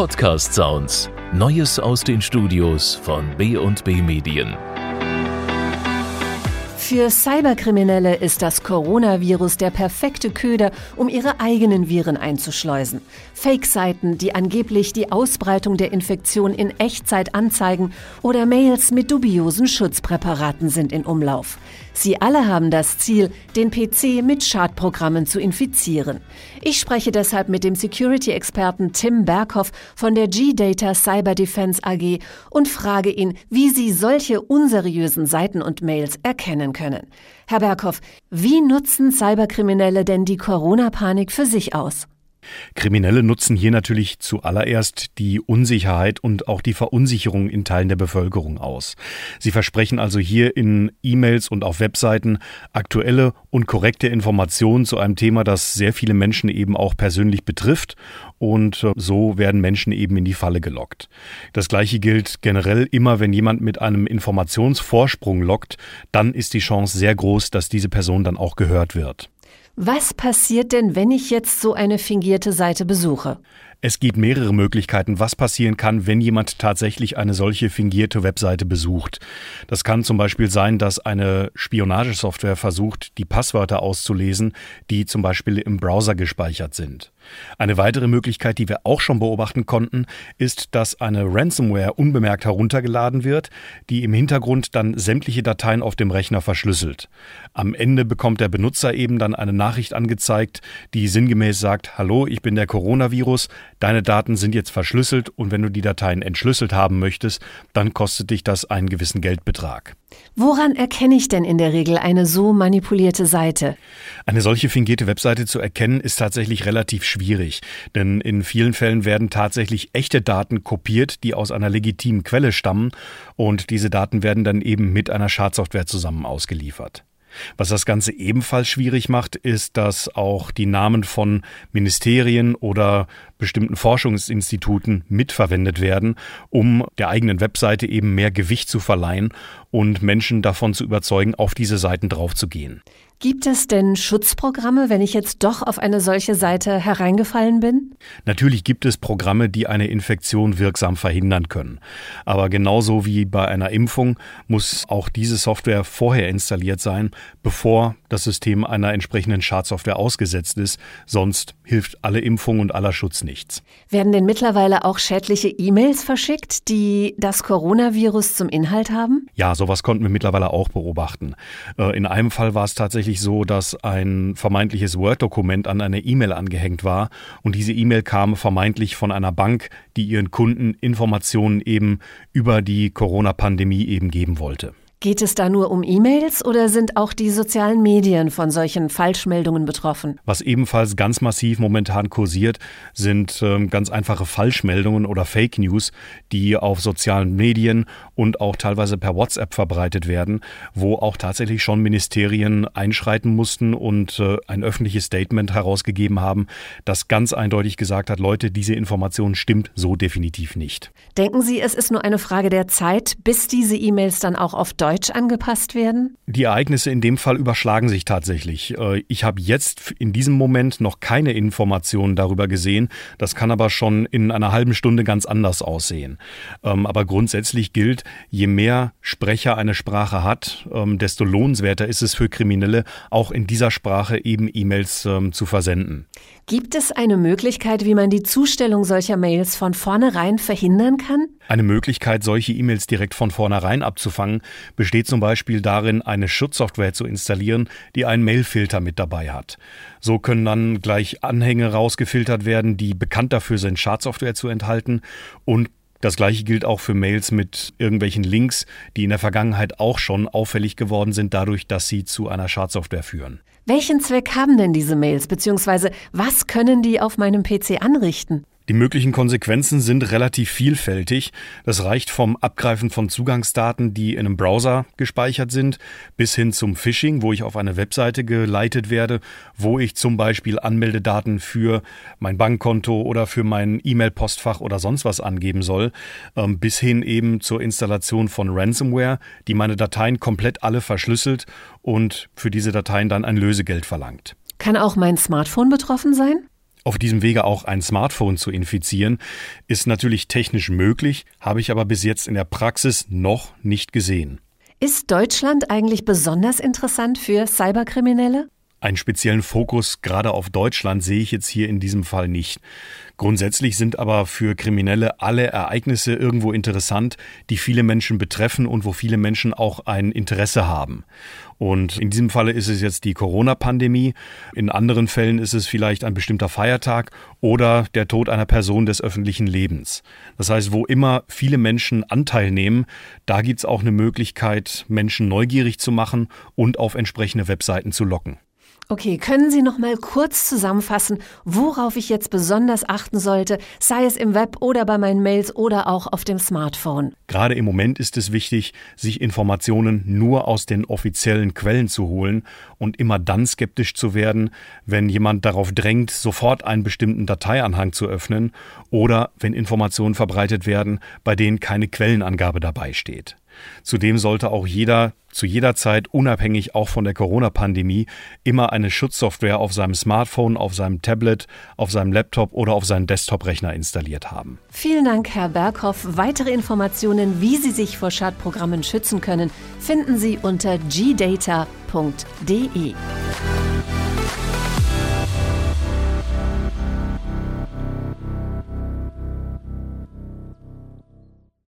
Podcast Sounds. Neues aus den Studios von B&B Medien. Für Cyberkriminelle ist das Coronavirus der perfekte Köder, um ihre eigenen Viren einzuschleusen. Fake-Seiten, die angeblich die Ausbreitung der Infektion in Echtzeit anzeigen oder Mails mit dubiosen Schutzpräparaten sind in Umlauf. Sie alle haben das Ziel, den PC mit Schadprogrammen zu infizieren. Ich spreche deshalb mit dem Security-Experten Tim Berghoff von der G-Data Cyber Defense AG und frage ihn, wie Sie solche unseriösen Seiten und Mails erkennen können. Herr Berghoff, wie nutzen Cyberkriminelle denn die Corona-Panik für sich aus? Kriminelle nutzen hier natürlich zuallererst die Unsicherheit und auch die Verunsicherung in Teilen der Bevölkerung aus. Sie versprechen also hier in E-Mails und auf Webseiten aktuelle und korrekte Informationen zu einem Thema, das sehr viele Menschen eben auch persönlich betrifft und äh, so werden Menschen eben in die Falle gelockt. Das gleiche gilt generell immer, wenn jemand mit einem Informationsvorsprung lockt, dann ist die Chance sehr groß, dass diese Person dann auch gehört wird. Was passiert denn, wenn ich jetzt so eine fingierte Seite besuche? Es gibt mehrere Möglichkeiten, was passieren kann, wenn jemand tatsächlich eine solche fingierte Webseite besucht. Das kann zum Beispiel sein, dass eine Spionagesoftware versucht, die Passwörter auszulesen, die zum Beispiel im Browser gespeichert sind. Eine weitere Möglichkeit, die wir auch schon beobachten konnten, ist, dass eine Ransomware unbemerkt heruntergeladen wird, die im Hintergrund dann sämtliche Dateien auf dem Rechner verschlüsselt. Am Ende bekommt der Benutzer eben dann eine Nachricht angezeigt, die sinngemäß sagt, Hallo, ich bin der Coronavirus, deine Daten sind jetzt verschlüsselt und wenn du die Dateien entschlüsselt haben möchtest, dann kostet dich das einen gewissen Geldbetrag. Woran erkenne ich denn in der Regel eine so manipulierte Seite? Eine solche fingierte Webseite zu erkennen ist tatsächlich relativ schwierig, denn in vielen Fällen werden tatsächlich echte Daten kopiert, die aus einer legitimen Quelle stammen und diese Daten werden dann eben mit einer Schadsoftware zusammen ausgeliefert. Was das Ganze ebenfalls schwierig macht, ist, dass auch die Namen von Ministerien oder bestimmten Forschungsinstituten mitverwendet werden, um der eigenen Webseite eben mehr Gewicht zu verleihen und Menschen davon zu überzeugen, auf diese Seiten draufzugehen. Gibt es denn Schutzprogramme, wenn ich jetzt doch auf eine solche Seite hereingefallen bin? Natürlich gibt es Programme, die eine Infektion wirksam verhindern können. Aber genauso wie bei einer Impfung muss auch diese Software vorher installiert sein, bevor das System einer entsprechenden Schadsoftware ausgesetzt ist. Sonst hilft alle Impfung und aller Schutz nichts. Werden denn mittlerweile auch schädliche E-Mails verschickt, die das Coronavirus zum Inhalt haben? Ja, sowas konnten wir mittlerweile auch beobachten. Äh, in einem Fall war es tatsächlich tatsächlich so, dass ein vermeintliches Word-Dokument an eine E-Mail angehängt war und diese E-Mail kam vermeintlich von einer Bank, die ihren Kunden Informationen eben über die Corona-Pandemie eben geben wollte. Geht es da nur um E-Mails oder sind auch die sozialen Medien von solchen Falschmeldungen betroffen? Was ebenfalls ganz massiv momentan kursiert, sind äh, ganz einfache Falschmeldungen oder Fake News, die auf sozialen Medien und auch teilweise per WhatsApp verbreitet werden, wo auch tatsächlich schon Ministerien einschreiten mussten und äh, ein öffentliches Statement herausgegeben haben, das ganz eindeutig gesagt hat, Leute, diese Information stimmt so definitiv nicht. Denken Sie, es ist nur eine Frage der Zeit, bis diese E-Mails dann auch auf Deutsch Deutsch angepasst werden? Die Ereignisse in dem Fall überschlagen sich tatsächlich. Äh, ich habe jetzt in diesem Moment noch keine Informationen darüber gesehen. Das kann aber schon in einer halben Stunde ganz anders aussehen. Ähm, aber grundsätzlich gilt, je mehr Sprecher eine Sprache hat, ähm, desto lohnenswerter ist es für Kriminelle, auch in dieser Sprache eben E-Mails ähm, zu versenden. Gibt es eine Möglichkeit, wie man die Zustellung solcher Mails von vornherein verhindern kann? Eine Möglichkeit, solche E-Mails direkt von vornherein abzufangen, besteht zum Beispiel darin, eine Schutzsoftware zu installieren, die einen Mailfilter mit dabei hat. So können dann gleich Anhänge rausgefiltert werden, die bekannt dafür sind, Schadsoftware zu enthalten und das gleiche gilt auch für Mails mit irgendwelchen Links, die in der Vergangenheit auch schon auffällig geworden sind, dadurch, dass sie zu einer Schadsoftware führen. Welchen Zweck haben denn diese Mails, beziehungsweise was können die auf meinem PC anrichten? Die möglichen Konsequenzen sind relativ vielfältig. Das reicht vom Abgreifen von Zugangsdaten, die in einem Browser gespeichert sind, bis hin zum Phishing, wo ich auf eine Webseite geleitet werde, wo ich zum Beispiel Anmeldedaten für mein Bankkonto oder für mein E-Mail-Postfach oder sonst was angeben soll, ähm, bis hin eben zur Installation von Ransomware, die meine Dateien komplett alle verschlüsselt und für diese Dateien dann ein Lösegeld verlangt. Kann auch mein Smartphone betroffen sein? Auf diesem Wege auch ein Smartphone zu infizieren, ist natürlich technisch möglich, habe ich aber bis jetzt in der Praxis noch nicht gesehen. Ist Deutschland eigentlich besonders interessant für Cyberkriminelle? Einen speziellen Fokus gerade auf Deutschland sehe ich jetzt hier in diesem Fall nicht. Grundsätzlich sind aber für Kriminelle alle Ereignisse irgendwo interessant, die viele Menschen betreffen und wo viele Menschen auch ein Interesse haben. Und in diesem Falle ist es jetzt die Corona-Pandemie. In anderen Fällen ist es vielleicht ein bestimmter Feiertag oder der Tod einer Person des öffentlichen Lebens. Das heißt, wo immer viele Menschen Anteil nehmen, da gibt es auch eine Möglichkeit, Menschen neugierig zu machen und auf entsprechende Webseiten zu locken. Okay, können Sie noch mal kurz zusammenfassen, worauf ich jetzt besonders achten sollte, sei es im Web oder bei meinen Mails oder auch auf dem Smartphone? Gerade im Moment ist es wichtig, sich Informationen nur aus den offiziellen Quellen zu holen und immer dann skeptisch zu werden, wenn jemand darauf drängt, sofort einen bestimmten Dateianhang zu öffnen oder wenn Informationen verbreitet werden, bei denen keine Quellenangabe dabei steht. Zudem sollte auch jeder zu jeder Zeit, unabhängig auch von der Corona-Pandemie, immer eine Schutzsoftware auf seinem Smartphone, auf seinem Tablet, auf seinem Laptop oder auf seinem Desktop-Rechner installiert haben. Vielen Dank, Herr Berghoff. Weitere Informationen, wie Sie sich vor Schadprogrammen schützen können, finden Sie unter gdata.de.